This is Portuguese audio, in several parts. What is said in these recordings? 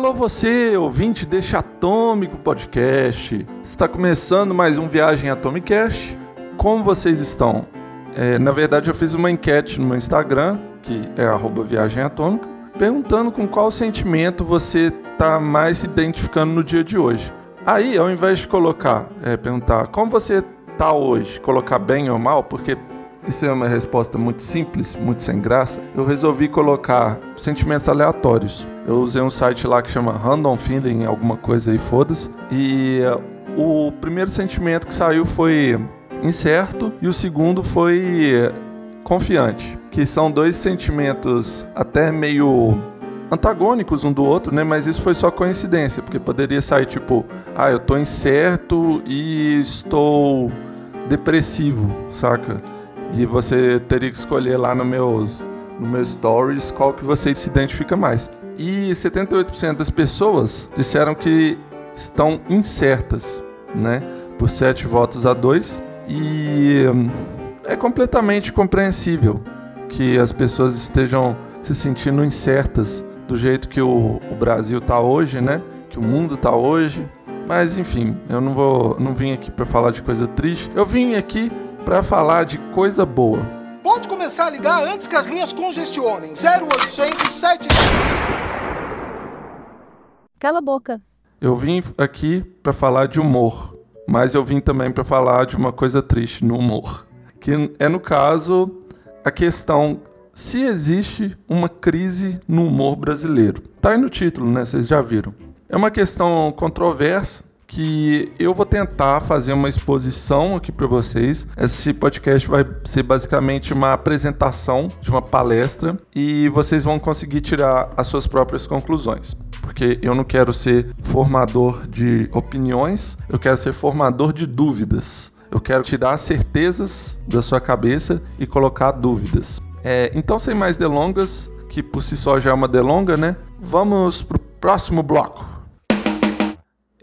Alô você, ouvinte deste Atômico Podcast. Está começando mais um Viagem Atomicast. Como vocês estão? É, na verdade, eu fiz uma enquete no meu Instagram, que é arroba Viagem Atômica, perguntando com qual sentimento você está mais se identificando no dia de hoje. Aí, ao invés de colocar, é, perguntar como você está hoje, colocar bem ou mal, porque isso é uma resposta muito simples, muito sem graça, eu resolvi colocar sentimentos aleatórios. Eu usei um site lá que chama Random Feeling, alguma coisa aí, foda-se. E uh, o primeiro sentimento que saiu foi incerto e o segundo foi confiante, que são dois sentimentos até meio antagônicos um do outro, né? Mas isso foi só coincidência, porque poderia sair tipo, ah, eu tô incerto e estou depressivo, saca? E você teria que escolher lá no meus no meu stories qual que você se identifica mais. E 78% das pessoas disseram que estão incertas, né? Por 7 votos a 2. E hum, é completamente compreensível que as pessoas estejam se sentindo incertas do jeito que o, o Brasil está hoje, né? Que o mundo está hoje. Mas enfim, eu não vou, não vim aqui para falar de coisa triste. Eu vim aqui para falar de coisa boa. Pode começar a ligar antes que as linhas congestionem. 0800 7 Cala a boca. Eu vim aqui para falar de humor, mas eu vim também para falar de uma coisa triste no humor, que é no caso a questão se existe uma crise no humor brasileiro. Tá aí no título, né? Vocês já viram. É uma questão controversa que eu vou tentar fazer uma exposição aqui para vocês. Esse podcast vai ser basicamente uma apresentação de uma palestra e vocês vão conseguir tirar as suas próprias conclusões. Porque eu não quero ser formador de opiniões, eu quero ser formador de dúvidas. Eu quero tirar certezas da sua cabeça e colocar dúvidas. É, então, sem mais delongas, que por si só já é uma delonga, né? Vamos pro próximo bloco.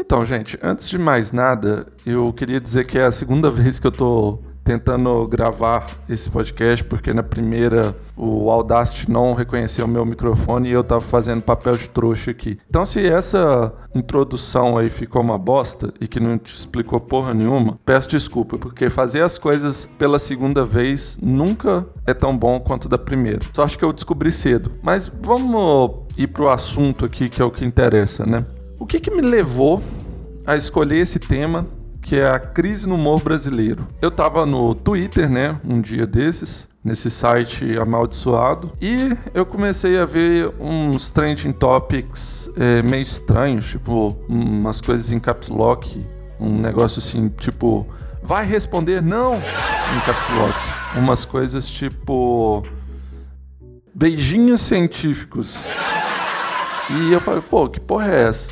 Então, gente, antes de mais nada, eu queria dizer que é a segunda vez que eu tô tentando gravar esse podcast, porque na primeira o Audacity não reconheceu o meu microfone e eu tava fazendo papel de trouxa aqui. Então, se essa introdução aí ficou uma bosta e que não te explicou porra nenhuma, peço desculpa, porque fazer as coisas pela segunda vez nunca é tão bom quanto da primeira. Só acho que eu descobri cedo. Mas vamos ir pro assunto aqui que é o que interessa, né? O que, que me levou a escolher esse tema que é a crise no humor brasileiro. Eu tava no Twitter, né, um dia desses, nesse site amaldiçoado, e eu comecei a ver uns trending topics é, meio estranhos, tipo umas coisas em caps lock, um negócio assim, tipo, vai responder não em caps lock. Umas coisas tipo beijinhos científicos. E eu falei, pô, que porra é essa?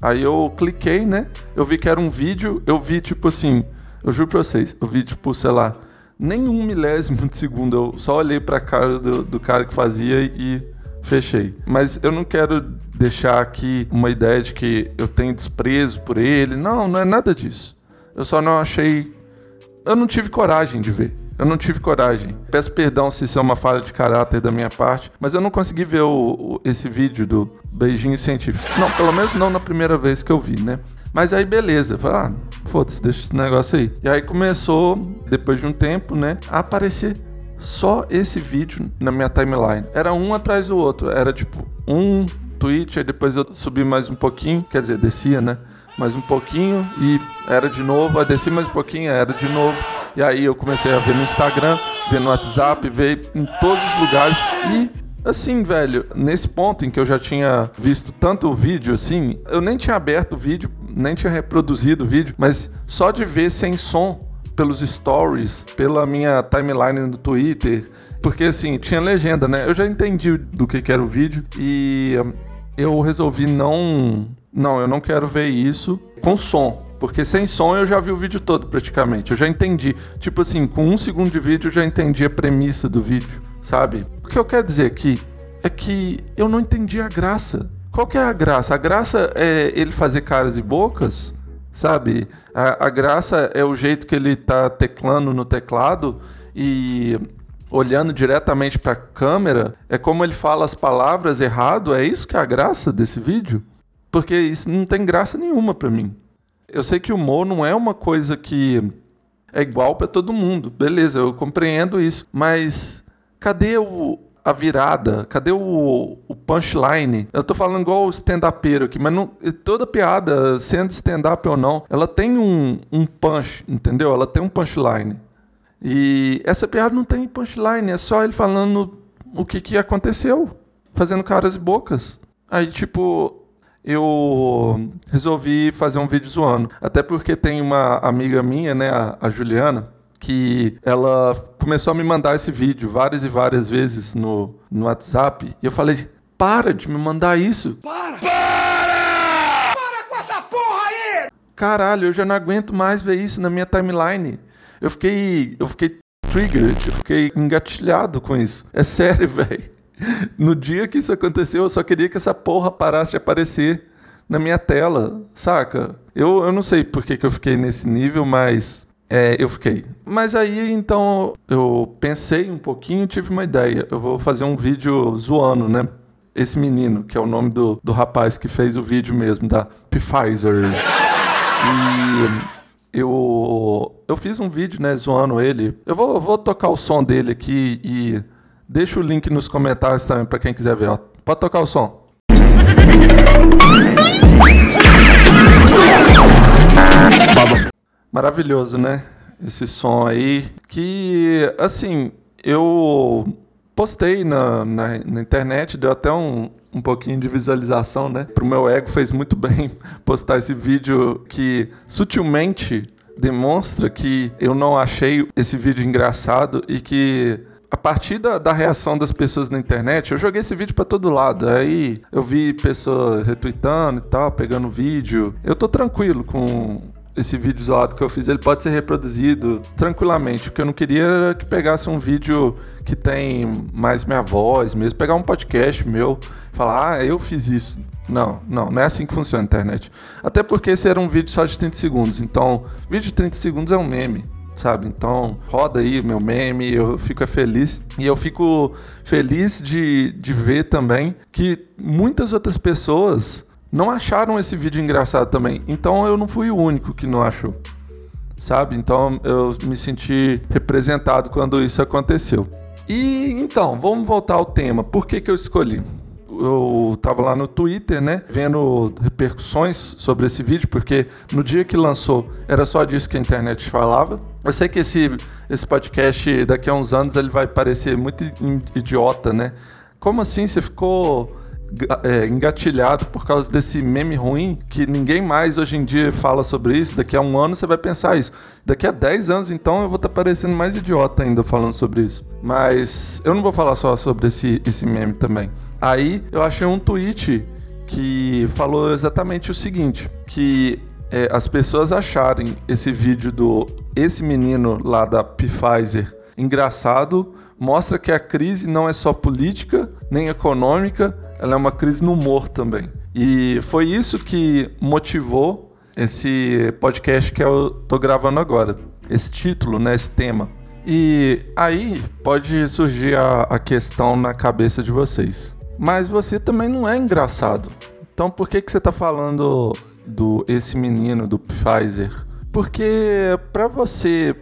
Aí eu cliquei, né? Eu vi que era um vídeo, eu vi tipo assim, eu juro pra vocês, eu vi tipo, sei lá, nem um milésimo de segundo, eu só olhei pra cara do, do cara que fazia e fechei. Mas eu não quero deixar aqui uma ideia de que eu tenho desprezo por ele, não, não é nada disso. Eu só não achei, eu não tive coragem de ver. Eu não tive coragem. Peço perdão se isso é uma falha de caráter da minha parte, mas eu não consegui ver o, o, esse vídeo do beijinho científico. Não, pelo menos não na primeira vez que eu vi, né? Mas aí beleza, falei, ah, foda-se, deixa esse negócio aí. E aí começou, depois de um tempo, né, a aparecer só esse vídeo na minha timeline. Era um atrás do outro, era tipo um tweet, aí depois eu subi mais um pouquinho, quer dizer, descia, né? Mais um pouquinho e era de novo, aí desci mais um pouquinho, era de novo. E aí eu comecei a ver no Instagram, ver no WhatsApp, ver em todos os lugares e Assim, velho, nesse ponto em que eu já tinha visto tanto vídeo assim, eu nem tinha aberto o vídeo, nem tinha reproduzido o vídeo, mas só de ver sem som pelos stories, pela minha timeline no Twitter, porque assim, tinha legenda, né? Eu já entendi do que, que era o vídeo e eu resolvi não. Não, eu não quero ver isso com som. Porque sem som eu já vi o vídeo todo praticamente. Eu já entendi. Tipo assim, com um segundo de vídeo eu já entendi a premissa do vídeo, sabe? O que eu quero dizer aqui é que eu não entendi a graça. Qual que é a graça? A graça é ele fazer caras e bocas, sabe? A, a graça é o jeito que ele tá teclando no teclado e olhando diretamente para a câmera. É como ele fala as palavras errado. É isso que é a graça desse vídeo? Porque isso não tem graça nenhuma para mim. Eu sei que o humor não é uma coisa que é igual para todo mundo. Beleza, eu compreendo isso. Mas cadê o, a virada? Cadê o, o punchline? Eu tô falando igual o stand-upero aqui, mas não, toda piada, sendo stand-up ou não, ela tem um, um punch, entendeu? Ela tem um punchline. E essa piada não tem punchline, é só ele falando o que, que aconteceu, fazendo caras e bocas. Aí, tipo, eu resolvi fazer um vídeo zoando. Até porque tem uma amiga minha, né, a, a Juliana, que ela começou a me mandar esse vídeo várias e várias vezes no, no WhatsApp. E eu falei, para de me mandar isso. Para! Para! Para com essa porra aí! Caralho, eu já não aguento mais ver isso na minha timeline. Eu fiquei. Eu fiquei triggered, eu fiquei engatilhado com isso. É sério, velho. No dia que isso aconteceu, eu só queria que essa porra parasse de aparecer na minha tela, saca? Eu, eu não sei por que, que eu fiquei nesse nível, mas é, eu fiquei. Mas aí então eu pensei um pouquinho tive uma ideia. Eu vou fazer um vídeo zoando, né? Esse menino, que é o nome do, do rapaz que fez o vídeo mesmo, da Pfizer. E eu, eu fiz um vídeo, né, zoando ele. Eu vou, vou tocar o som dele aqui e deixa o link nos comentários também para quem quiser ver. Ó. Pode tocar o som. Maravilhoso, né? Esse som aí. Que, assim, eu postei na, na, na, internet, deu até um, um pouquinho de visualização, né? Pro meu ego fez muito bem postar esse vídeo que sutilmente demonstra que eu não achei esse vídeo engraçado e que a partir da, da, reação das pessoas na internet, eu joguei esse vídeo para todo lado. Aí eu vi pessoas retweetando e tal, pegando vídeo. Eu tô tranquilo com esse vídeo isolado que eu fiz, ele pode ser reproduzido tranquilamente. O que eu não queria era que pegasse um vídeo que tem mais minha voz mesmo, pegar um podcast meu, falar, ah, eu fiz isso. Não, não, não é assim que funciona a internet. Até porque esse era um vídeo só de 30 segundos. Então, vídeo de 30 segundos é um meme sabe? Então, roda aí meu meme, eu fico feliz. E eu fico feliz de, de ver também que muitas outras pessoas não acharam esse vídeo engraçado também. Então eu não fui o único que não achou. Sabe? Então eu me senti representado quando isso aconteceu. E então, vamos voltar ao tema. Por que, que eu escolhi? Eu tava lá no Twitter, né, vendo repercussões sobre esse vídeo, porque no dia que lançou era só disso que a internet falava. Eu sei que esse, esse podcast daqui a uns anos ele vai parecer muito idiota, né? Como assim você ficou é, engatilhado por causa desse meme ruim que ninguém mais hoje em dia fala sobre isso. Daqui a um ano você vai pensar isso. Daqui a 10 anos, então, eu vou estar tá parecendo mais idiota ainda falando sobre isso. Mas eu não vou falar só sobre esse, esse meme também. Aí eu achei um tweet que falou exatamente o seguinte: que é, as pessoas acharem esse vídeo do esse menino lá da Pfizer engraçado mostra que a crise não é só política nem econômica, ela é uma crise no humor também. E foi isso que motivou esse podcast que eu tô gravando agora. Esse título, né, esse tema. E aí pode surgir a, a questão na cabeça de vocês. Mas você também não é engraçado. Então por que, que você tá falando do esse menino do Pfizer? Porque para você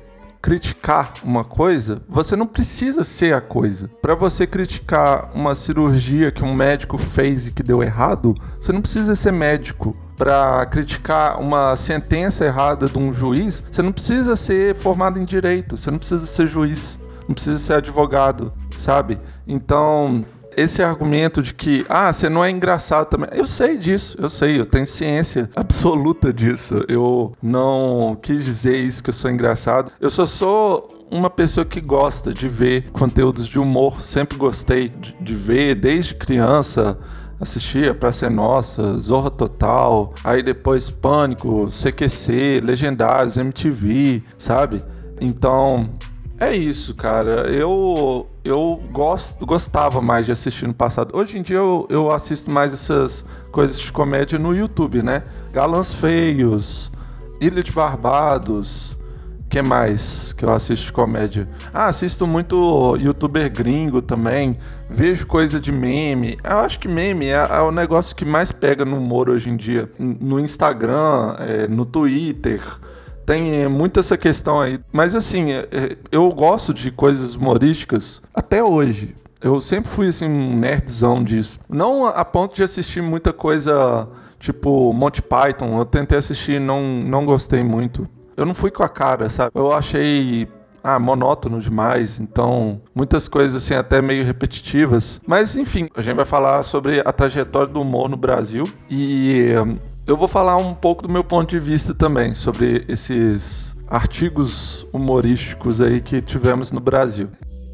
criticar uma coisa, você não precisa ser a coisa. Para você criticar uma cirurgia que um médico fez e que deu errado, você não precisa ser médico. Para criticar uma sentença errada de um juiz, você não precisa ser formado em direito, você não precisa ser juiz, não precisa ser advogado, sabe? Então, esse argumento de que, ah, você não é engraçado também. Eu sei disso, eu sei, eu tenho ciência absoluta disso. Eu não quis dizer isso que eu sou engraçado. Eu só sou uma pessoa que gosta de ver conteúdos de humor. Sempre gostei de, de ver, desde criança. Assistia Pra Ser Nossa, Zorra Total, aí depois Pânico, CQC, Legendários, MTV, sabe? Então, é isso, cara. Eu eu gosto, gostava mais de assistir no passado. Hoje em dia eu, eu assisto mais essas coisas de comédia no YouTube, né? Galãs Feios, Ilha de Barbados, que mais que eu assisto de comédia? Ah, assisto muito youtuber gringo também. Vejo coisa de meme. Eu acho que meme é, é o negócio que mais pega no humor hoje em dia. No Instagram, é, no Twitter. Tem muito essa questão aí. Mas assim, é, é, eu gosto de coisas humorísticas até hoje. Eu sempre fui assim um nerdzão disso. Não a ponto de assistir muita coisa tipo Monty Python. Eu tentei assistir, não não gostei muito eu não fui com a cara, sabe? Eu achei ah, monótono demais, então muitas coisas assim até meio repetitivas. Mas enfim, a gente vai falar sobre a trajetória do humor no Brasil e eu vou falar um pouco do meu ponto de vista também sobre esses artigos humorísticos aí que tivemos no Brasil.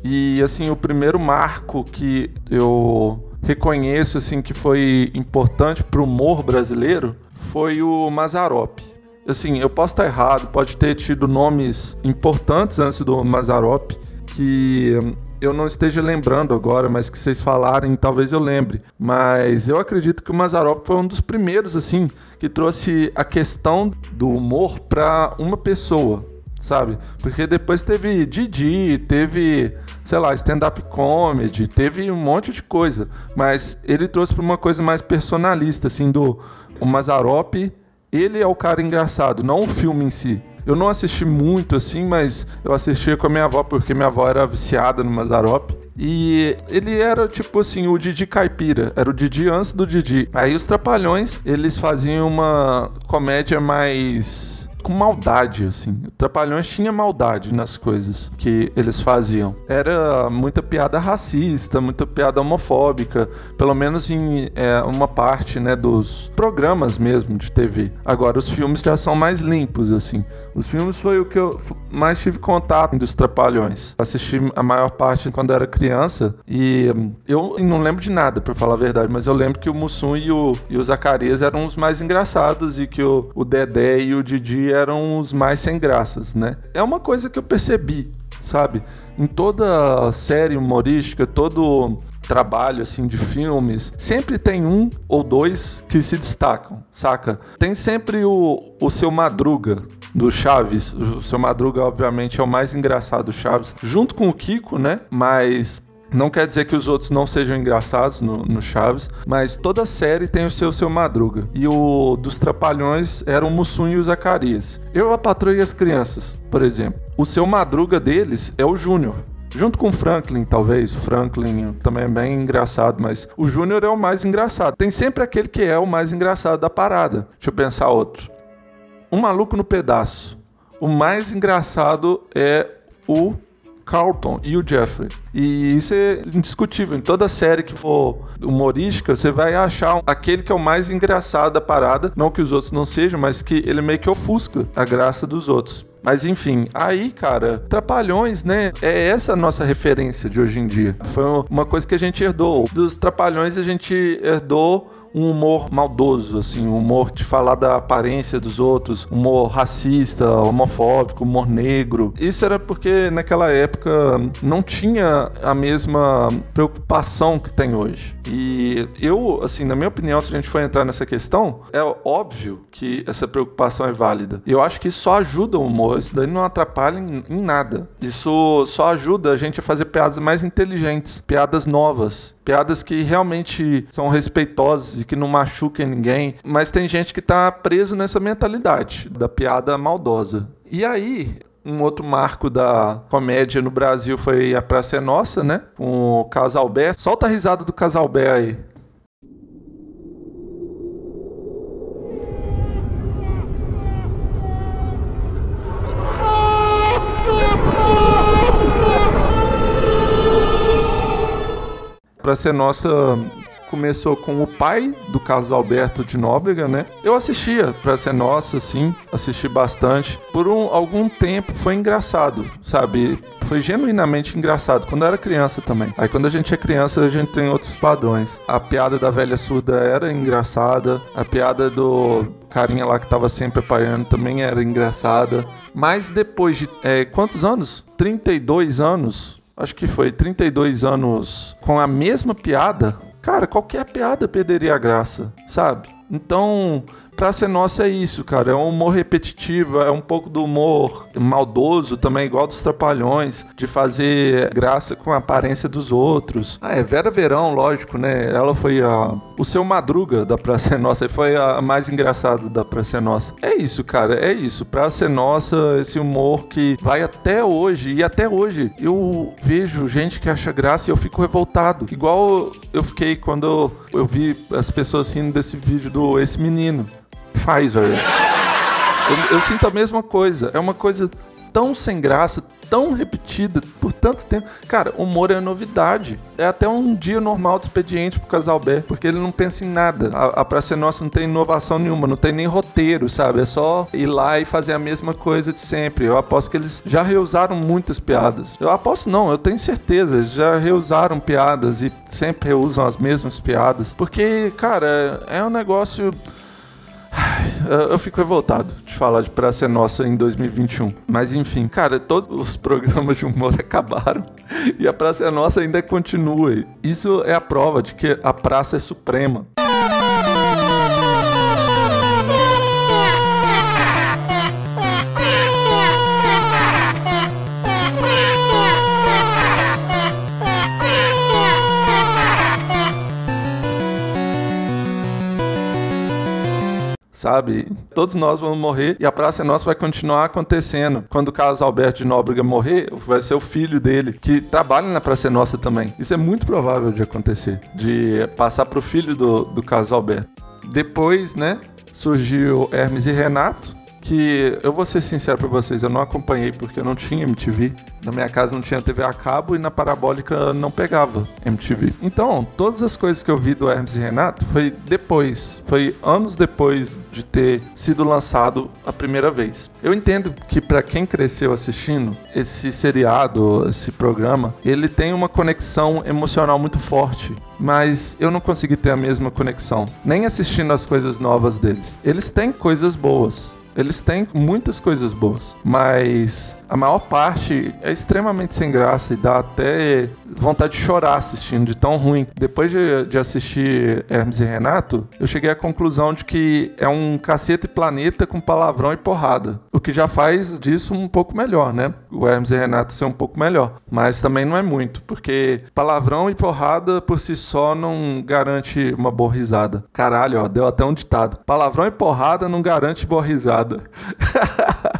E assim, o primeiro marco que eu reconheço assim que foi importante para o humor brasileiro foi o Mazarop assim, eu posso estar errado, pode ter tido nomes importantes antes do Mazarop que eu não esteja lembrando agora, mas que vocês falarem, talvez eu lembre. Mas eu acredito que o Mazarop foi um dos primeiros, assim, que trouxe a questão do humor para uma pessoa, sabe? Porque depois teve Didi, teve, sei lá, stand-up comedy, teve um monte de coisa. Mas ele trouxe para uma coisa mais personalista, assim, do o Mazarop ele é o cara engraçado, não o filme em si. Eu não assisti muito assim, mas eu assistia com a minha avó, porque minha avó era viciada no Mazarop. E ele era tipo assim, o Didi Caipira, era o Didi antes do Didi. Aí os Trapalhões, eles faziam uma comédia mais com maldade, assim. Trapalhões tinha maldade nas coisas que eles faziam. Era muita piada racista, muita piada homofóbica, pelo menos em é, uma parte, né, dos programas mesmo de TV. Agora, os filmes já são mais limpos, assim. Os filmes foi o que eu mais tive contato dos Trapalhões. Assisti a maior parte quando era criança e eu não lembro de nada, para falar a verdade, mas eu lembro que o Mussum e o, e o Zacarias eram os mais engraçados e que o, o Dedé e o Didi eram os mais sem graças, né? É uma coisa que eu percebi, sabe? Em toda série humorística, todo trabalho assim de filmes, sempre tem um ou dois que se destacam, saca? Tem sempre o, o seu Madruga do Chaves. O seu Madruga, obviamente, é o mais engraçado do Chaves, junto com o Kiko, né? Mas não quer dizer que os outros não sejam engraçados no, no, Chaves, mas toda série tem o seu seu Madruga. E o dos Trapalhões era o Mussum e o Zacarias. Eu, a Patroa e as Crianças, por exemplo. O seu Madruga deles é o Júnior. Junto com o Franklin, talvez. O Franklin também é bem engraçado, mas o Júnior é o mais engraçado. Tem sempre aquele que é o mais engraçado da parada. Deixa eu pensar outro. Um Maluco no Pedaço. O mais engraçado é o Carlton e o Jeffrey. E isso é indiscutível. Em toda série que for humorística, você vai achar aquele que é o mais engraçado da parada. Não que os outros não sejam, mas que ele meio que ofusca a graça dos outros. Mas enfim, aí, cara, Trapalhões, né? É essa a nossa referência de hoje em dia. Foi uma coisa que a gente herdou. Dos Trapalhões, a gente herdou um humor maldoso, assim, um humor de falar da aparência dos outros, humor racista, homofóbico, humor negro. Isso era porque naquela época não tinha a mesma preocupação que tem hoje. E eu, assim, na minha opinião, se a gente for entrar nessa questão, é óbvio que essa preocupação é válida. Eu acho que isso só ajuda o humor, isso daí não atrapalha em, em nada. Isso só ajuda a gente a fazer piadas mais inteligentes, piadas novas, piadas que realmente são respeitosas e que não machuquem ninguém, mas tem gente que tá preso nessa mentalidade da piada maldosa. E aí, um outro marco da comédia no Brasil foi A Praça é Nossa, né? Com o Casalbé. Solta a risada do Casalbé aí. Pra ser nossa começou com o pai do Carlos Alberto de Nóbrega, né? Eu assistia pra ser nossa, assim, assisti bastante. Por um, algum tempo foi engraçado, sabe? Foi genuinamente engraçado, quando eu era criança também. Aí quando a gente é criança, a gente tem outros padrões. A piada da velha surda era engraçada, a piada do carinha lá que tava sempre apanhando também era engraçada. Mas depois de é, quantos anos? 32 anos acho que foi 32 anos com a mesma piada, cara, qualquer piada perderia a graça, sabe? Então, Praça é Nossa é isso, cara. É um humor repetitivo, é um pouco do humor maldoso também, igual dos Trapalhões, de fazer graça com a aparência dos outros. Ah, é Vera Verão, lógico, né? Ela foi a... o seu Madruga da Praça é Nossa, foi a mais engraçada da Praça é Nossa. É isso, cara, é isso. Praça é Nossa, esse humor que vai até hoje, e até hoje eu vejo gente que acha graça e eu fico revoltado. Igual eu fiquei quando eu vi as pessoas rindo desse vídeo do Esse Menino. Pfizer. Eu, eu sinto a mesma coisa. É uma coisa tão sem graça, tão repetida por tanto tempo. Cara, humor é novidade. É até um dia normal de expediente pro casal B, porque ele não pensa em nada. A, a Praça Nossa não tem inovação nenhuma, não tem nem roteiro, sabe? É só ir lá e fazer a mesma coisa de sempre. Eu aposto que eles já reusaram muitas piadas. Eu aposto não, eu tenho certeza, eles já reusaram piadas e sempre reusam as mesmas piadas. Porque, cara, é um negócio eu fico revoltado de falar de Praça é Nossa em 2021. Mas enfim, cara, todos os programas de humor acabaram e a Praça é Nossa ainda continua. Isso é a prova de que a praça é suprema. Sabe? Todos nós vamos morrer e a Praça Nossa vai continuar acontecendo. Quando o Carlos Alberto de Nóbrega morrer, vai ser o filho dele, que trabalha na Praça Nossa também. Isso é muito provável de acontecer, de passar pro filho do, do Carlos Alberto. Depois, né, surgiu Hermes e Renato, que eu vou ser sincero para vocês, eu não acompanhei porque eu não tinha MTV. Na minha casa não tinha TV a cabo e na parabólica não pegava MTV. Então, todas as coisas que eu vi do Hermes e Renato foi depois, foi anos depois de ter sido lançado a primeira vez. Eu entendo que para quem cresceu assistindo esse seriado, esse programa, ele tem uma conexão emocional muito forte mas eu não consegui ter a mesma conexão, nem assistindo as coisas novas deles. Eles têm coisas boas, eles têm muitas coisas boas, mas a maior parte é extremamente sem graça e dá até vontade de chorar assistindo, de tão ruim. Depois de, de assistir Hermes e Renato, eu cheguei à conclusão de que é um cacete planeta com palavrão e porrada. O que já faz disso um pouco melhor, né? O Hermes e Renato ser um pouco melhor. Mas também não é muito, porque palavrão e porrada por si só não garante uma boa risada. Caralho, ó, deu até um ditado. Palavrão e porrada não garante boa risada.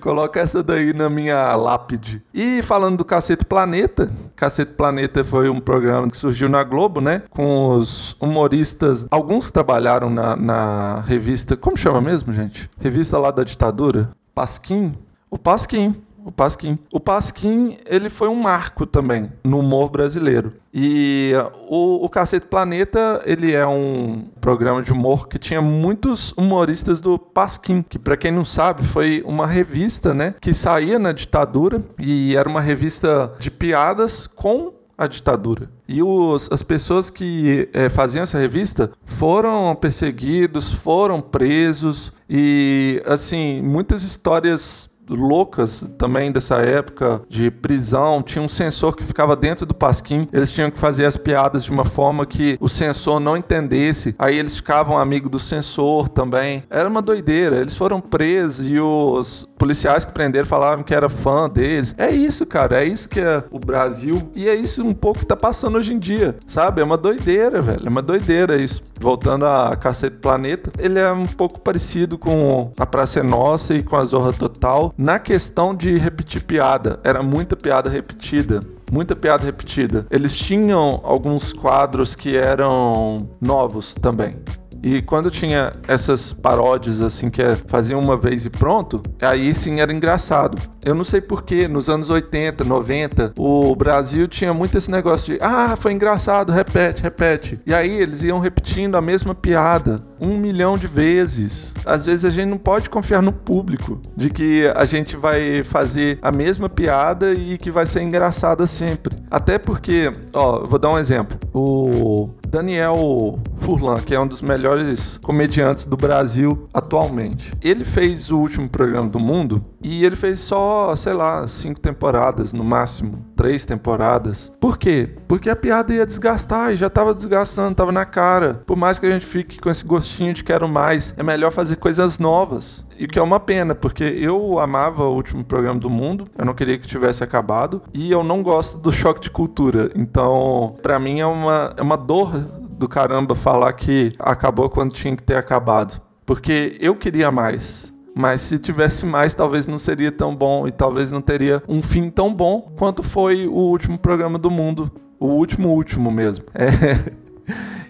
Coloca essa daí na minha lápide. E falando do Cacete Planeta, Cacete Planeta foi um programa que surgiu na Globo, né? Com os humoristas. Alguns trabalharam na, na revista. Como chama mesmo, gente? Revista lá da ditadura? Pasquim? O Pasquim. O Pasquim. O Pasquim, ele foi um marco também no humor brasileiro. E o, o Cacete Planeta, ele é um programa de humor que tinha muitos humoristas do Pasquim, que para quem não sabe, foi uma revista, né, que saía na ditadura e era uma revista de piadas com a ditadura. E os, as pessoas que é, faziam essa revista foram perseguidos, foram presos e assim muitas histórias loucas também dessa época de prisão. Tinha um sensor que ficava dentro do pasquim. Eles tinham que fazer as piadas de uma forma que o sensor não entendesse. Aí eles ficavam amigos do sensor também. Era uma doideira. Eles foram presos e os policiais que prenderam falaram que era fã deles. É isso, cara. É isso que é o Brasil. E é isso um pouco que tá passando hoje em dia. Sabe? É uma doideira, velho. É uma doideira isso. Voltando a Cacete Planeta, ele é um pouco parecido com a Praça é Nossa e com a Zorra Total na questão de repetir piada. Era muita piada repetida muita piada repetida. Eles tinham alguns quadros que eram novos também. E quando tinha essas paródias assim que é, faziam uma vez e pronto, aí sim era engraçado. Eu não sei porquê, nos anos 80, 90, o Brasil tinha muito esse negócio de ah, foi engraçado, repete, repete. E aí eles iam repetindo a mesma piada um milhão de vezes. Às vezes a gente não pode confiar no público de que a gente vai fazer a mesma piada e que vai ser engraçada sempre. Até porque, ó, vou dar um exemplo. O Daniel Furlan, que é um dos melhores comediantes do Brasil atualmente. Ele fez o último programa do mundo e ele fez só, sei lá, cinco temporadas no máximo três temporadas. Por quê? Porque a piada ia desgastar e já tava desgastando, tava na cara. Por mais que a gente fique com esse gostinho de quero mais, é melhor fazer coisas novas. E que é uma pena, porque eu amava o último programa do mundo, eu não queria que tivesse acabado, e eu não gosto do choque de cultura. Então, para mim é uma, é uma dor do caramba falar que acabou quando tinha que ter acabado. Porque eu queria mais. Mas se tivesse mais, talvez não seria tão bom e talvez não teria um fim tão bom quanto foi o último programa do mundo. O último, último mesmo. É.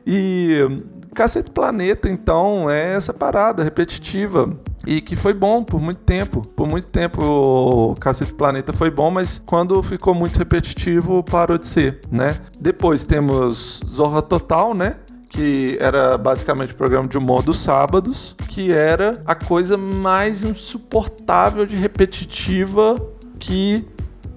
E Cacete Planeta, então, é essa parada repetitiva. E que foi bom por muito tempo. Por muito tempo o Cacete Planeta foi bom, mas quando ficou muito repetitivo, parou de ser, né? Depois temos Zorra Total, né? que era basicamente o programa de humor dos sábados, que era a coisa mais insuportável de repetitiva que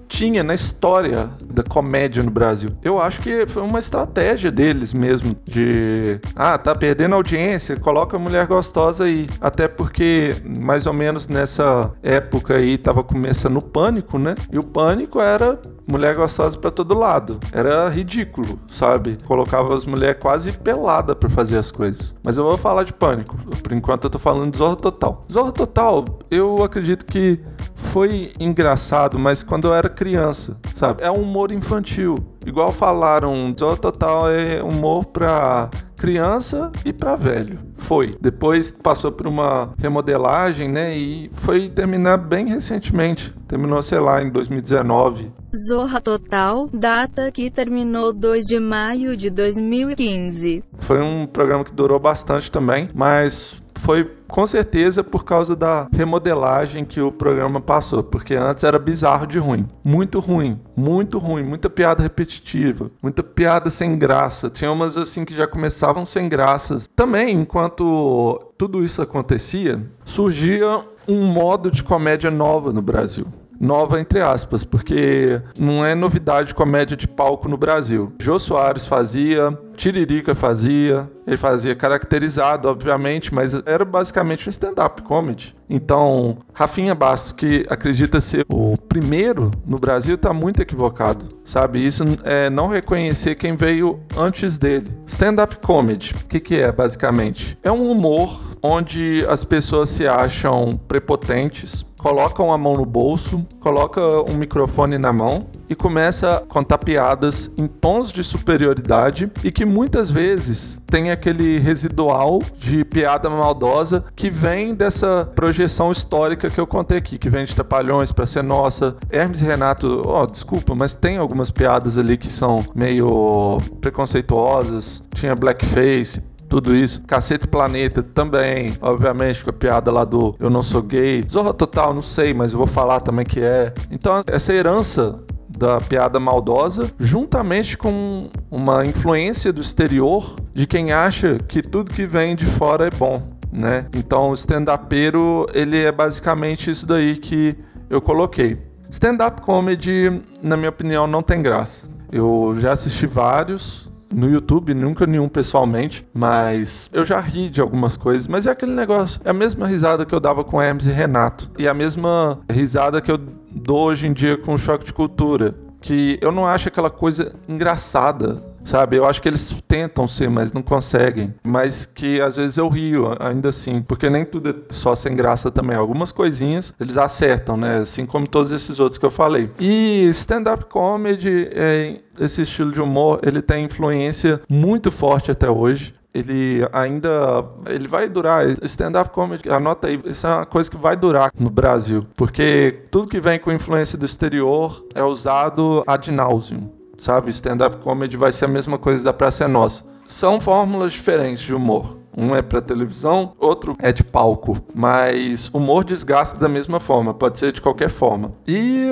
tinha na história da comédia no Brasil. Eu acho que foi uma estratégia deles mesmo de ah, tá perdendo audiência, coloca a mulher gostosa aí. Até porque mais ou menos nessa época aí tava começando o pânico, né? E o pânico era mulher gostosa para todo lado. Era ridículo, sabe? Colocava as mulheres quase pelada para fazer as coisas. Mas eu vou falar de pânico. Por enquanto eu tô falando de Zorra Total. Zorra Total, eu acredito que foi engraçado, mas quando eu era criança, sabe? É um humor infantil. Igual falaram, Zorra Total é humor pra criança e para velho. Foi. Depois passou por uma remodelagem, né? E foi terminar bem recentemente. Terminou, sei lá, em 2019. Zorra Total, data que terminou 2 de maio de 2015. Foi um programa que durou bastante também, mas foi com certeza por causa da remodelagem que o programa passou, porque antes era bizarro de ruim, muito ruim, muito ruim, muita piada repetitiva, muita piada sem graça. Tinha umas assim que já começavam sem graças. Também, enquanto tudo isso acontecia, surgia um modo de comédia nova no Brasil nova entre aspas, porque não é novidade comédia de palco no Brasil. Jô Soares fazia, Tiririca fazia, ele fazia caracterizado, obviamente, mas era basicamente um stand-up comedy. Então, Rafinha Bastos, que acredita ser o primeiro no Brasil, está muito equivocado, sabe? Isso é não reconhecer quem veio antes dele. Stand-up comedy, o que, que é basicamente? É um humor onde as pessoas se acham prepotentes, colocam a mão no bolso, coloca um microfone na mão e começa a contar piadas em tons de superioridade e que muitas vezes tem aquele residual de piada maldosa que vem dessa projeção histórica que eu contei aqui, que vem de Trapalhões para ser nossa. Hermes e Renato, ó, oh, desculpa, mas tem algumas piadas ali que são meio preconceituosas. Tinha blackface, tudo isso. Cacete Planeta também, obviamente, com a piada lá do Eu Não Sou Gay. Zorra Total, não sei, mas eu vou falar também que é. Então, essa herança da piada maldosa, juntamente com uma influência do exterior de quem acha que tudo que vem de fora é bom, né? Então, o stand-upero, ele é basicamente isso daí que eu coloquei. Stand-up comedy, na minha opinião, não tem graça. Eu já assisti vários, no YouTube, nunca nenhum pessoalmente, mas eu já ri de algumas coisas. Mas é aquele negócio, é a mesma risada que eu dava com Hermes e Renato, e a mesma risada que eu dou hoje em dia com o Choque de Cultura, que eu não acho aquela coisa engraçada sabe? Eu acho que eles tentam ser, mas não conseguem. Mas que às vezes eu rio ainda assim, porque nem tudo é só sem graça também. Algumas coisinhas eles acertam, né? Assim como todos esses outros que eu falei. E stand-up comedy, é, esse estilo de humor, ele tem influência muito forte até hoje ele ainda ele vai durar stand-up comedy anota aí isso é uma coisa que vai durar no Brasil porque tudo que vem com influência do exterior é usado ad nauseum sabe? Stand-up comedy vai ser a mesma coisa da Praça é Nossa. São fórmulas diferentes de humor. Um é para televisão, outro é de palco. Mas humor desgasta da mesma forma, pode ser de qualquer forma. E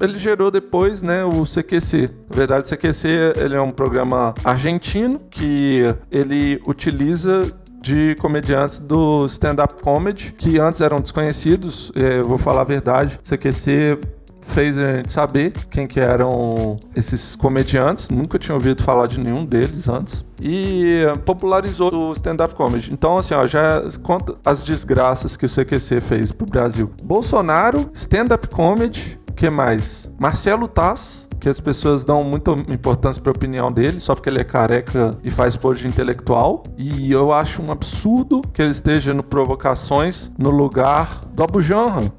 ele gerou depois, né, o CQC. Na verdade, o CQC ele é um programa argentino que ele utiliza de comediantes do stand-up comedy, que antes eram desconhecidos, é, eu vou falar a verdade. CQC fez a gente saber quem que eram esses comediantes. Nunca tinha ouvido falar de nenhum deles antes. E popularizou o stand-up comedy. Então, assim, ó, já conta as desgraças que o CQC fez pro Brasil. Bolsonaro, stand-up comedy, que mais? Marcelo Taz, que as pessoas dão muita importância para a opinião dele, só porque ele é careca e faz pôr de intelectual. E eu acho um absurdo que ele esteja no Provocações no lugar do Abu Janra.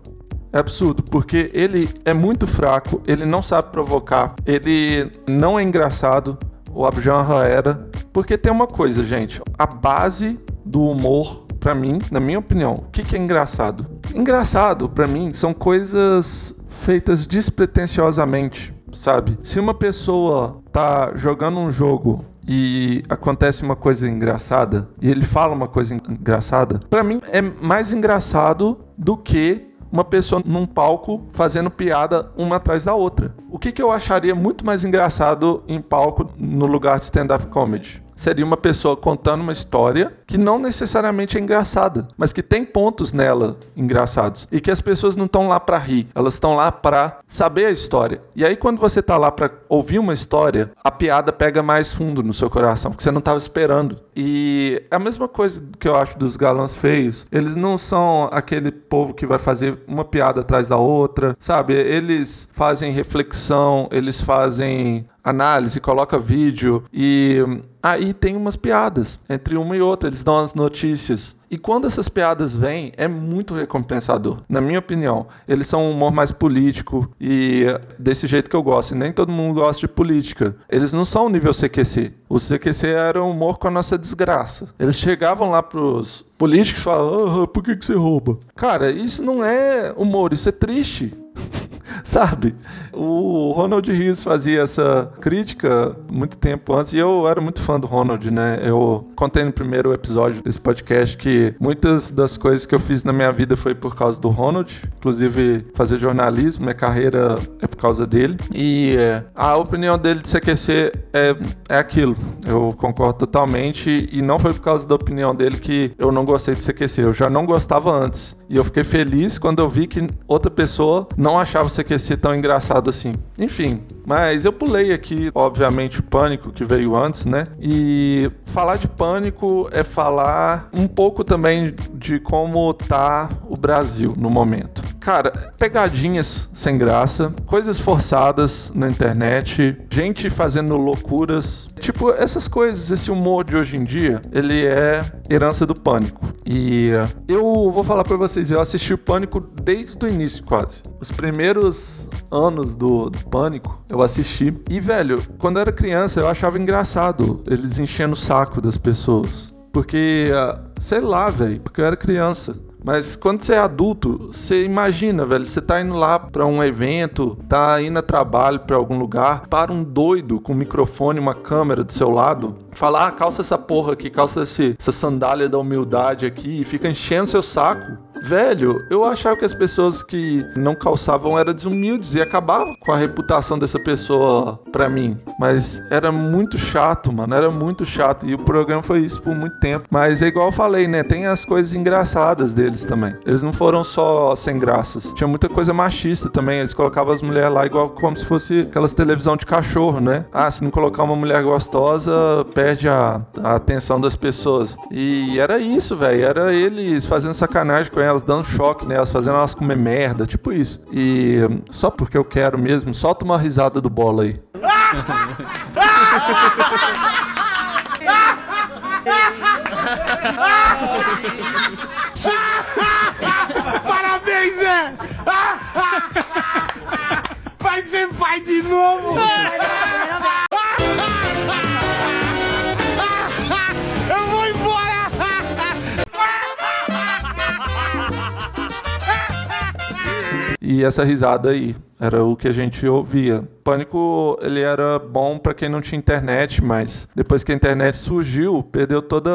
É absurdo, porque ele é muito fraco, ele não sabe provocar, ele não é engraçado, o Abu Janra era. Porque tem uma coisa, gente, a base do humor, para mim, na minha opinião, o que, que é engraçado? Engraçado, para mim, são coisas feitas despretensiosamente, sabe? Se uma pessoa tá jogando um jogo e acontece uma coisa engraçada e ele fala uma coisa engraçada, para mim é mais engraçado do que uma pessoa num palco fazendo piada uma atrás da outra. O que, que eu acharia muito mais engraçado em palco no lugar de stand-up comedy? Seria uma pessoa contando uma história que não necessariamente é engraçada, mas que tem pontos nela engraçados e que as pessoas não estão lá para rir, elas estão lá para saber a história. E aí quando você tá lá para ouvir uma história, a piada pega mais fundo no seu coração, porque você não estava esperando. E é a mesma coisa que eu acho dos galãs feios. Eles não são aquele povo que vai fazer uma piada atrás da outra, sabe? Eles fazem reflexão, eles fazem análise, coloca vídeo e aí tem umas piadas entre uma e outra, eles dão as notícias. E quando essas piadas vêm, é muito recompensador. Na minha opinião, eles são um humor mais político e desse jeito que eu gosto. E nem todo mundo gosta de política. Eles não são nível CQC. O CQC era um humor com a nossa desgraça. Eles chegavam lá pros políticos e falavam: ah, por que, que você rouba? Cara, isso não é humor, isso é triste. Sabe? O Ronald Rios fazia essa crítica muito tempo antes e eu era muito fã do Ronald, né? Eu contei no primeiro episódio desse podcast que muitas das coisas que eu fiz na minha vida foi por causa do Ronald, inclusive fazer jornalismo, minha carreira é por causa dele. E é, a opinião dele de CQC é, é aquilo. Eu concordo totalmente e não foi por causa da opinião dele que eu não gostei de CQC. Eu já não gostava antes. E eu fiquei feliz quando eu vi que outra pessoa não achava o CQC tão engraçado assim. Enfim, mas eu pulei aqui, obviamente, o pânico que veio antes, né? E falar de pânico é falar um pouco também de como tá o Brasil no momento. Cara, pegadinhas sem graça, coisas forçadas na internet, gente fazendo loucuras. Tipo, essas coisas, esse humor de hoje em dia, ele é herança do pânico. E eu vou falar para vocês, eu assisti o pânico desde o início quase. Os primeiros anos do, do pânico, eu assisti. E, velho, quando eu era criança, eu achava engraçado eles enchendo o saco das pessoas. Porque, ah, sei lá, velho, porque eu era criança. Mas quando você é adulto, você imagina, velho, você tá indo lá para um evento, tá indo a trabalho para algum lugar, para um doido com um microfone, uma câmera do seu lado, falar, ah, calça essa porra aqui, calça esse, essa sandália da humildade aqui, e fica enchendo seu saco. Velho, eu achava que as pessoas que não calçavam eram desumildes e acabava com a reputação dessa pessoa pra mim. Mas era muito chato, mano. Era muito chato. E o programa foi isso por muito tempo. Mas é igual eu falei, né? Tem as coisas engraçadas deles também. Eles não foram só sem graças. Tinha muita coisa machista também. Eles colocavam as mulheres lá igual como se fosse aquelas televisão de cachorro, né? Ah, se não colocar uma mulher gostosa, perde a, a atenção das pessoas. E era isso, velho. Era eles fazendo sacanagem com ela elas dando choque nelas, fazendo elas comer merda, tipo isso. E só porque eu quero mesmo, solta uma risada do bola aí. Parabéns, Zé! Vai ser pai de novo! E essa risada aí era o que a gente ouvia. Pânico, ele era bom para quem não tinha internet, mas depois que a internet surgiu, perdeu todo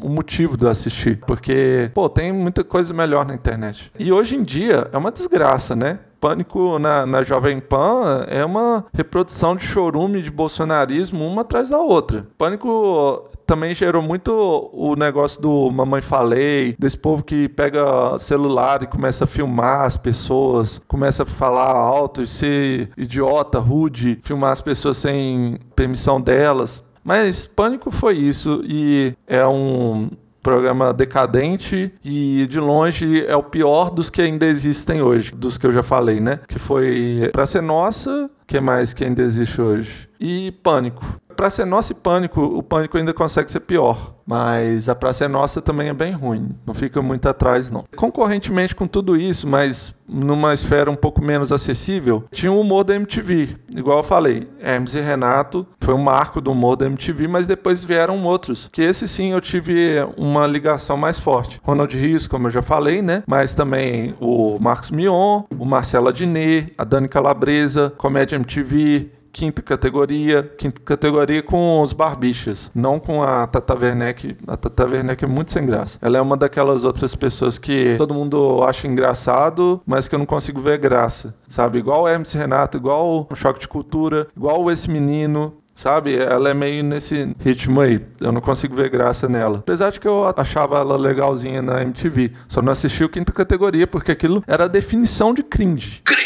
o motivo de assistir, porque pô, tem muita coisa melhor na internet. E hoje em dia é uma desgraça, né? Pânico na, na Jovem Pan é uma reprodução de chorume de bolsonarismo uma atrás da outra. Pânico também gerou muito o negócio do Mamãe Falei, desse povo que pega celular e começa a filmar as pessoas, começa a falar alto e ser idiota, rude, filmar as pessoas sem permissão delas. Mas Pânico foi isso e é um programa decadente e de longe é o pior dos que ainda existem hoje, dos que eu já falei, né? Que foi Pra Ser Nossa, que mais que ainda existe hoje? E Pânico. Praça é Nossa e Pânico, o Pânico ainda consegue ser pior. Mas a Praça é Nossa também é bem ruim. Não fica muito atrás, não. Concorrentemente com tudo isso, mas numa esfera um pouco menos acessível, tinha o humor da MTV. Igual eu falei, Hermes e Renato foi um marco do humor da MTV, mas depois vieram outros. Que esse sim eu tive uma ligação mais forte. Ronald Rios, como eu já falei, né? Mas também o Marcos Mion, o Marcelo Adnet, a Dani Calabresa, Comédia MTV, quinta categoria, quinta categoria com os barbichas, não com a Tata Werneck. A Tata Werneck é muito sem graça. Ela é uma daquelas outras pessoas que todo mundo acha engraçado, mas que eu não consigo ver graça, sabe? Igual o Hermes Renato, igual o Choque de Cultura, igual esse menino, Sabe? Ela é meio nesse ritmo aí. Eu não consigo ver graça nela. Apesar de que eu achava ela legalzinha na MTV. Só não assisti o quinta categoria porque aquilo era a definição de cringe. Cringe!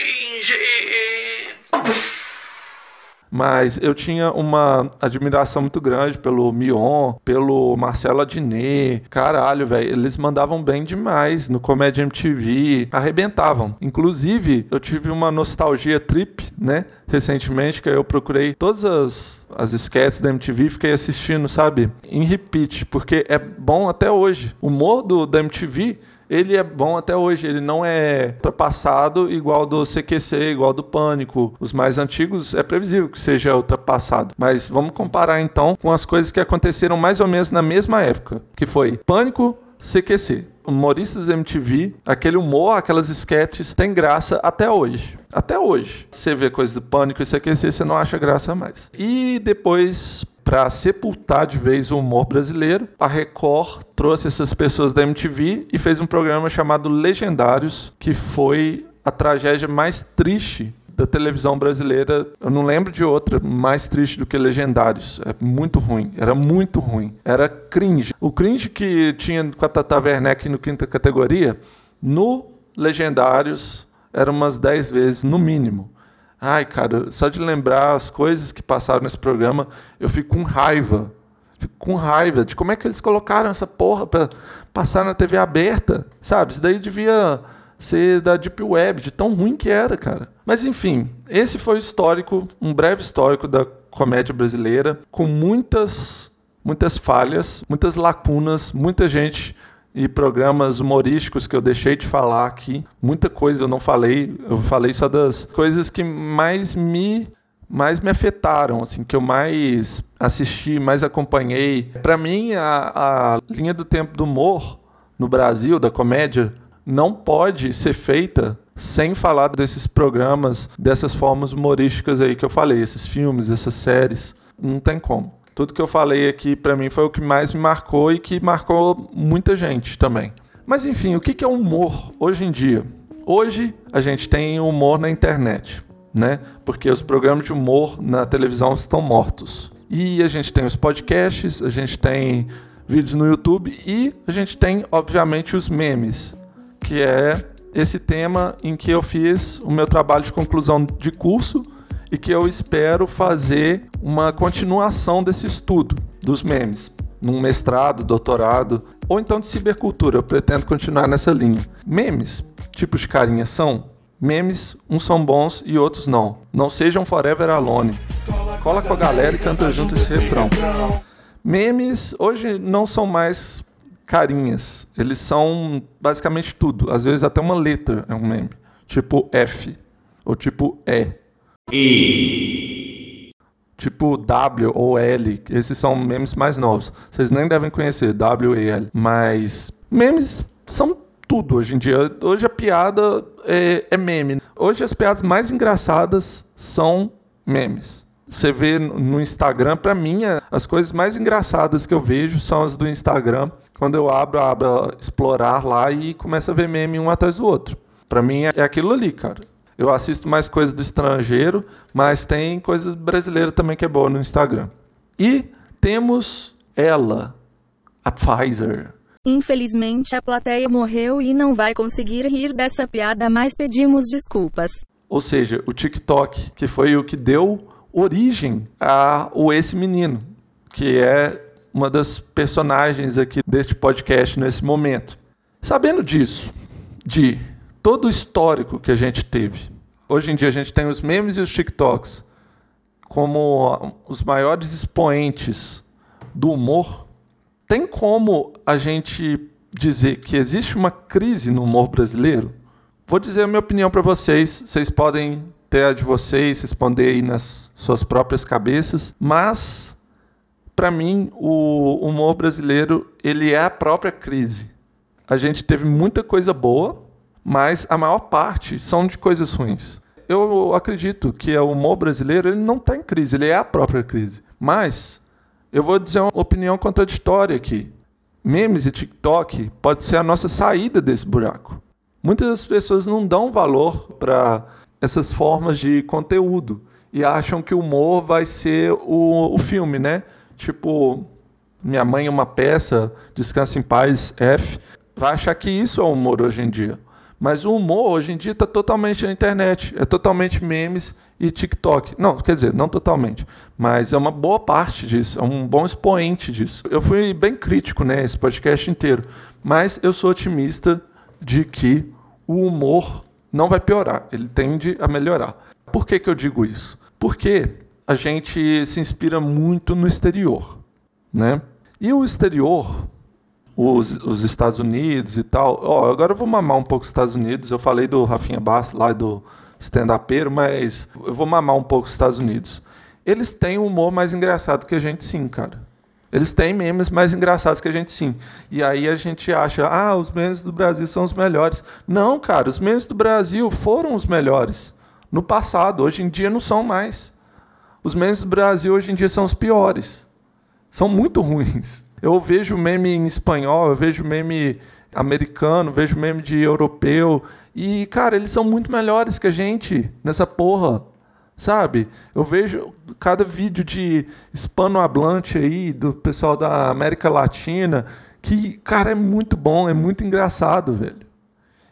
Mas eu tinha uma admiração muito grande pelo Mion, pelo Marcelo Adnet. Caralho, velho, eles mandavam bem demais no Comédia MTV, arrebentavam. Inclusive, eu tive uma nostalgia trip, né? Recentemente, que eu procurei todas as, as sketches da MTV e fiquei assistindo, sabe? Em repeat, porque é bom até hoje. O humor do, da MTV ele é bom até hoje. Ele não é ultrapassado igual do CQC, igual do Pânico. Os mais antigos é previsível que seja ultrapassado. Mas vamos comparar então com as coisas que aconteceram mais ou menos na mesma época, que foi Pânico, CQC. Humoristas da MTV, aquele humor, aquelas sketches, tem graça até hoje. Até hoje. Você vê coisa do Pânico e CQC, você não acha graça mais. E depois para sepultar de vez o humor brasileiro, a Record trouxe essas pessoas da MTV e fez um programa chamado Legendários, que foi a tragédia mais triste da televisão brasileira. Eu não lembro de outra mais triste do que Legendários. É muito ruim. Era muito ruim. Era cringe. O cringe que tinha com a Tata Werneck no quinta categoria, no Legendários, era umas 10 vezes, no mínimo. Ai, cara, só de lembrar as coisas que passaram nesse programa, eu fico com raiva. Fico com raiva de como é que eles colocaram essa porra pra passar na TV aberta, sabe? Isso daí devia ser da Deep Web, de tão ruim que era, cara. Mas enfim, esse foi o histórico, um breve histórico da comédia brasileira, com muitas, muitas falhas, muitas lacunas, muita gente e programas humorísticos que eu deixei de falar aqui. Muita coisa eu não falei, eu falei só das coisas que mais me mais me afetaram, assim, que eu mais assisti, mais acompanhei. Para mim, a, a linha do tempo do humor no Brasil, da comédia, não pode ser feita sem falar desses programas, dessas formas humorísticas aí que eu falei, esses filmes, essas séries. Não tem como. Tudo que eu falei aqui para mim foi o que mais me marcou e que marcou muita gente também. Mas enfim, o que é humor hoje em dia? Hoje a gente tem humor na internet, né? Porque os programas de humor na televisão estão mortos. E a gente tem os podcasts, a gente tem vídeos no YouTube e a gente tem, obviamente, os memes, que é esse tema em que eu fiz o meu trabalho de conclusão de curso e que eu espero fazer uma continuação desse estudo dos memes, num mestrado, doutorado, ou então de cibercultura. Eu pretendo continuar nessa linha. Memes, tipos de carinha, são memes, uns são bons e outros não. Não sejam forever alone. Cola com a galera e canta junto esse refrão. Memes hoje não são mais carinhas. Eles são basicamente tudo. Às vezes até uma letra é um meme. Tipo F ou tipo E. E. Tipo W ou L, esses são memes mais novos. Vocês nem devem conhecer W e L. Mas memes são tudo hoje em dia. Hoje a piada é, é meme. Hoje as piadas mais engraçadas são memes. Você vê no Instagram, para mim, é, as coisas mais engraçadas que eu vejo são as do Instagram. Quando eu abro, abro explorar lá e começo a ver meme um atrás do outro. Para mim é aquilo ali, cara. Eu assisto mais coisas do estrangeiro, mas tem coisa brasileira também que é boa no Instagram. E temos ela, a Pfizer. Infelizmente a plateia morreu e não vai conseguir rir dessa piada, mas pedimos desculpas. Ou seja, o TikTok, que foi o que deu origem a o esse menino, que é uma das personagens aqui deste podcast nesse momento. Sabendo disso, de todo o histórico que a gente teve hoje em dia a gente tem os memes e os TikToks como os maiores expoentes do humor, tem como a gente dizer que existe uma crise no humor brasileiro? Vou dizer a minha opinião para vocês, vocês podem ter a de vocês, responder aí nas suas próprias cabeças, mas para mim o humor brasileiro, ele é a própria crise. A gente teve muita coisa boa, mas a maior parte são de coisas ruins. Eu acredito que o humor brasileiro ele não está em crise, ele é a própria crise. Mas eu vou dizer uma opinião contraditória aqui. Memes e TikTok pode ser a nossa saída desse buraco. Muitas pessoas não dão valor para essas formas de conteúdo e acham que o humor vai ser o, o filme, né? Tipo, Minha Mãe é uma peça, Descansa em Paz, F. Vai achar que isso é humor hoje em dia. Mas o humor hoje em dia está totalmente na internet, é totalmente memes e TikTok. Não, quer dizer, não totalmente, mas é uma boa parte disso, é um bom expoente disso. Eu fui bem crítico, né, esse podcast inteiro, mas eu sou otimista de que o humor não vai piorar, ele tende a melhorar. Por que, que eu digo isso? Porque a gente se inspira muito no exterior, né? E o exterior os, os Estados Unidos e tal. Ó, agora eu vou mamar um pouco os Estados Unidos. Eu falei do Rafinha Bass lá do stand-upero, mas eu vou mamar um pouco os Estados Unidos. Eles têm um humor mais engraçado que a gente sim, cara. Eles têm memes mais engraçados que a gente sim. E aí a gente acha, ah, os memes do Brasil são os melhores. Não, cara, os memes do Brasil foram os melhores no passado. Hoje em dia não são mais. Os memes do Brasil hoje em dia são os piores. São muito ruins. Eu vejo meme em espanhol, eu vejo meme americano, vejo meme de europeu. E, cara, eles são muito melhores que a gente nessa porra. Sabe? Eu vejo cada vídeo de hispanohablante aí, do pessoal da América Latina, que, cara, é muito bom, é muito engraçado, velho.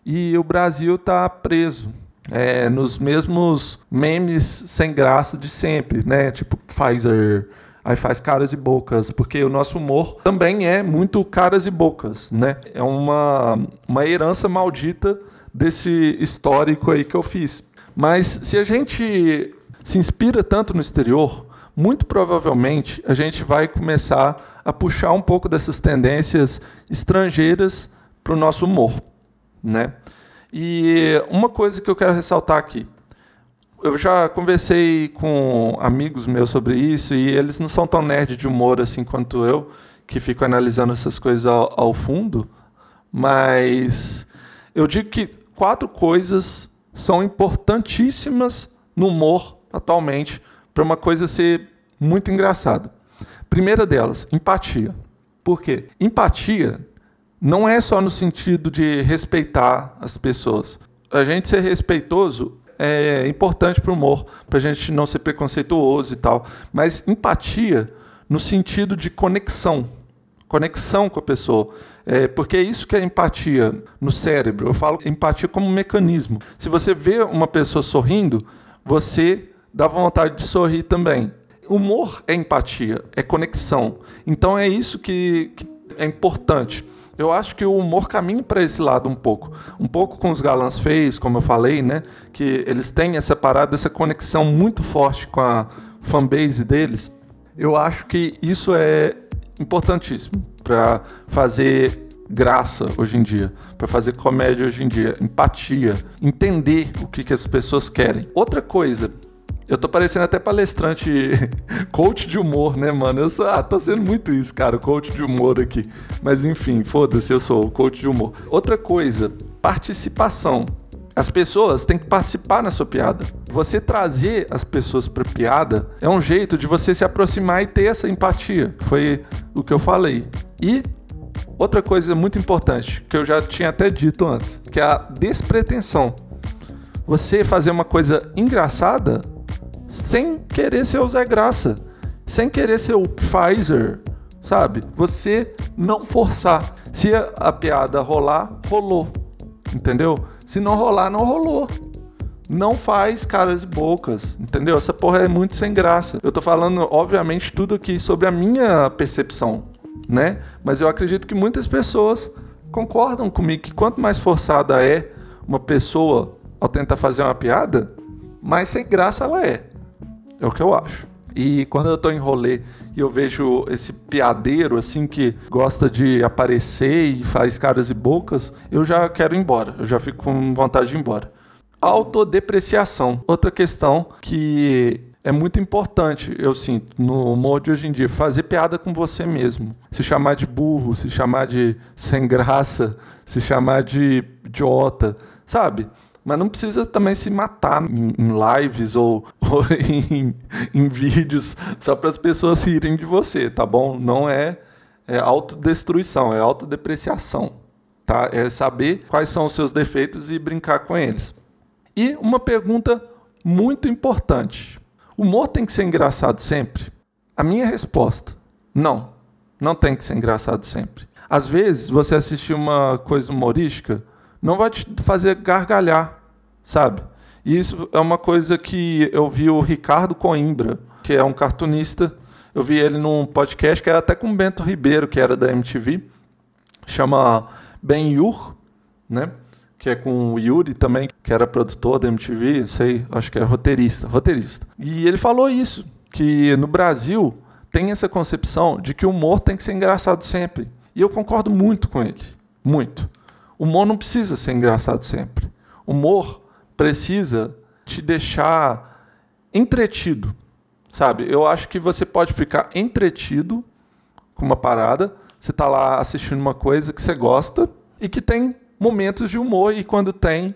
E o Brasil tá preso. É, nos mesmos memes sem graça de sempre, né? Tipo Pfizer, aí faz caras e bocas, porque o nosso humor também é muito caras e bocas, né? É uma, uma herança maldita desse histórico aí que eu fiz. Mas se a gente se inspira tanto no exterior, muito provavelmente a gente vai começar a puxar um pouco dessas tendências estrangeiras para o nosso humor, né? E uma coisa que eu quero ressaltar aqui, eu já conversei com amigos meus sobre isso e eles não são tão nerd de humor assim quanto eu, que fico analisando essas coisas ao, ao fundo, mas eu digo que quatro coisas são importantíssimas no humor atualmente para uma coisa ser muito engraçada. Primeira delas, empatia. Por quê? Empatia não é só no sentido de respeitar as pessoas. A gente ser respeitoso é importante para o humor, para a gente não ser preconceituoso e tal. Mas empatia no sentido de conexão. Conexão com a pessoa. É, porque é isso que é empatia no cérebro. Eu falo empatia como um mecanismo. Se você vê uma pessoa sorrindo, você dá vontade de sorrir também. Humor é empatia, é conexão. Então é isso que, que é importante. Eu acho que o humor caminha para esse lado um pouco. Um pouco com os galãs feios, como eu falei, né? Que eles têm essa parada, essa conexão muito forte com a fanbase deles. Eu acho que isso é importantíssimo para fazer graça hoje em dia, para fazer comédia hoje em dia, empatia, entender o que, que as pessoas querem. Outra coisa eu tô parecendo até palestrante, coach de humor, né, mano? Eu sou, ah, tô sendo muito isso, cara, coach de humor aqui. Mas enfim, foda-se, eu sou o coach de humor. Outra coisa, participação. As pessoas têm que participar na sua piada. Você trazer as pessoas para piada é um jeito de você se aproximar e ter essa empatia, foi o que eu falei. E outra coisa muito importante, que eu já tinha até dito antes, que é a despretensão. Você fazer uma coisa engraçada sem querer ser o Zé Graça, sem querer ser o Pfizer, sabe? Você não forçar. Se a, piada rolar, rolou. Entendeu? Se não rolar, não rolou. Não faz caras e bocas, entendeu? Essa porra é muito sem graça. Eu tô falando, obviamente, tudo aqui sobre a minha percepção, né? Mas eu acredito que muitas pessoas concordam comigo que quanto mais forçada é uma pessoa ao tentar fazer uma piada, mas sem graça ela é. É o que eu acho. E quando eu tô em rolê e eu vejo esse piadeiro assim que gosta de aparecer e faz caras e bocas, eu já quero ir embora. Eu já fico com vontade de ir embora. Autodepreciação. Outra questão que é muito importante, eu sinto, no humor de hoje em dia, fazer piada com você mesmo. Se chamar de burro, se chamar de sem graça, se chamar de idiota, sabe? Mas não precisa também se matar em, em lives ou, ou em, em, vídeos só para as pessoas rirem de você, tá bom? Não é, é autodestruição, é autodepreciação. Tá? É saber quais são os seus defeitos e brincar com eles. E uma pergunta muito importante: o humor tem que ser engraçado sempre? A minha resposta: não. Não tem que ser engraçado sempre. Às vezes, você assistir uma coisa humorística não vai te fazer gargalhar, sabe? E isso é uma coisa que eu vi o Ricardo Coimbra, que é um cartunista, eu vi ele num podcast que era até com o Bento Ribeiro, que era da MTV, chama Ben Yur, né? Que é com o Yuri também, que era produtor da MTV, sei, acho que é roteirista, roteirista. E ele falou isso, que no Brasil tem essa concepção de que o humor tem que ser engraçado sempre. E eu concordo muito com ele, muito. O humor não precisa ser engraçado sempre. O humor precisa te deixar entretido, sabe? Eu acho que você pode ficar entretido com uma parada, você está lá assistindo uma coisa que você gosta e que tem momentos de humor e quando tem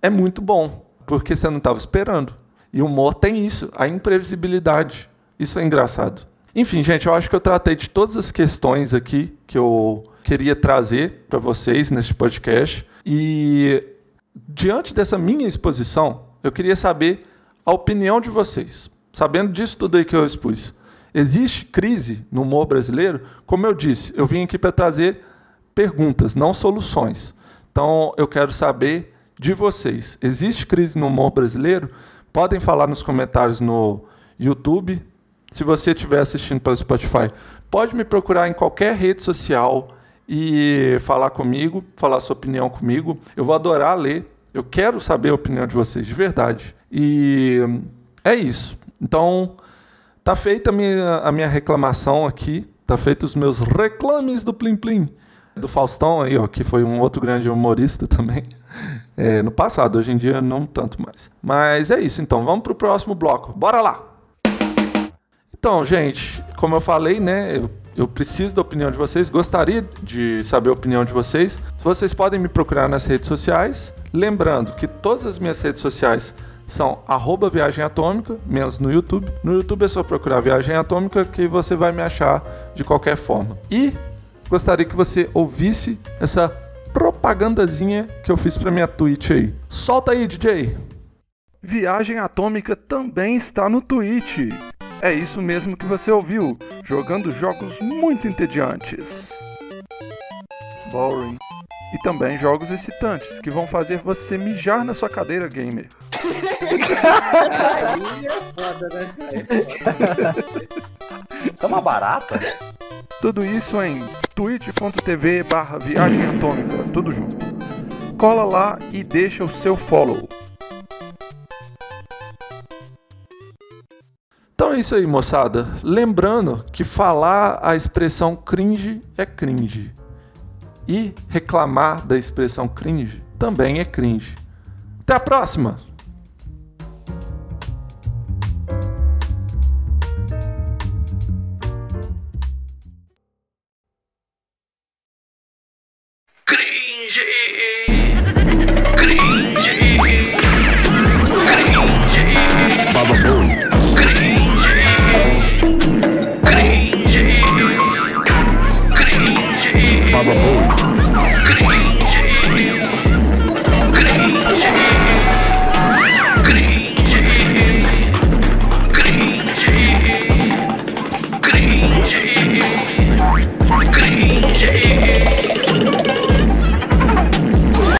é muito bom, porque você não estava esperando. E o humor tem isso, a imprevisibilidade. Isso é engraçado. Enfim, gente, eu acho que eu tratei de todas as questões aqui que eu queria trazer para vocês neste podcast. E diante dessa minha exposição, eu queria saber a opinião de vocês. Sabendo disso tudo aí que eu expus, existe crise no humor brasileiro? Como eu disse, eu vim aqui para trazer perguntas, não soluções. Então, eu quero saber de vocês. Existe crise no humor brasileiro? Podem falar nos comentários no YouTube. Se você estiver assistindo pelo Spotify, pode me procurar em qualquer rede social e falar comigo, falar sua opinião comigo. Eu vou adorar ler. Eu quero saber a opinião de vocês de verdade. E é isso. Então, tá feita a minha, a minha reclamação aqui. Tá feito os meus reclames do Plim Plim. Do Faustão aí, ó, que foi um outro grande humorista também. É, no passado, hoje em dia não tanto mais. Mas é isso, então. Vamos pro próximo bloco. Bora lá! Então, gente, como eu falei, né? Eu eu preciso da opinião de vocês, gostaria de saber a opinião de vocês. Vocês podem me procurar nas redes sociais. Lembrando que todas as minhas redes sociais são arroba Viagem Atômica, menos no YouTube. No YouTube é só procurar Viagem Atômica que você vai me achar de qualquer forma. E gostaria que você ouvisse essa propagandazinha que eu fiz para minha Twitch aí. Solta aí, DJ! Viagem Atômica também está no Twitch. É isso mesmo que você ouviu, jogando jogos muito entediantes. Boring. E também jogos excitantes, que vão fazer você mijar na sua cadeira gamer. Aí é foda, né? Isso é uma barata? Tudo isso em twitch.tv barra viagem atômica, tudo junto. Cola lá e deixa o seu follow. Então é isso aí, moçada. Lembrando que falar a expressão cringe é cringe. E reclamar da expressão cringe também é cringe. Até a próxima!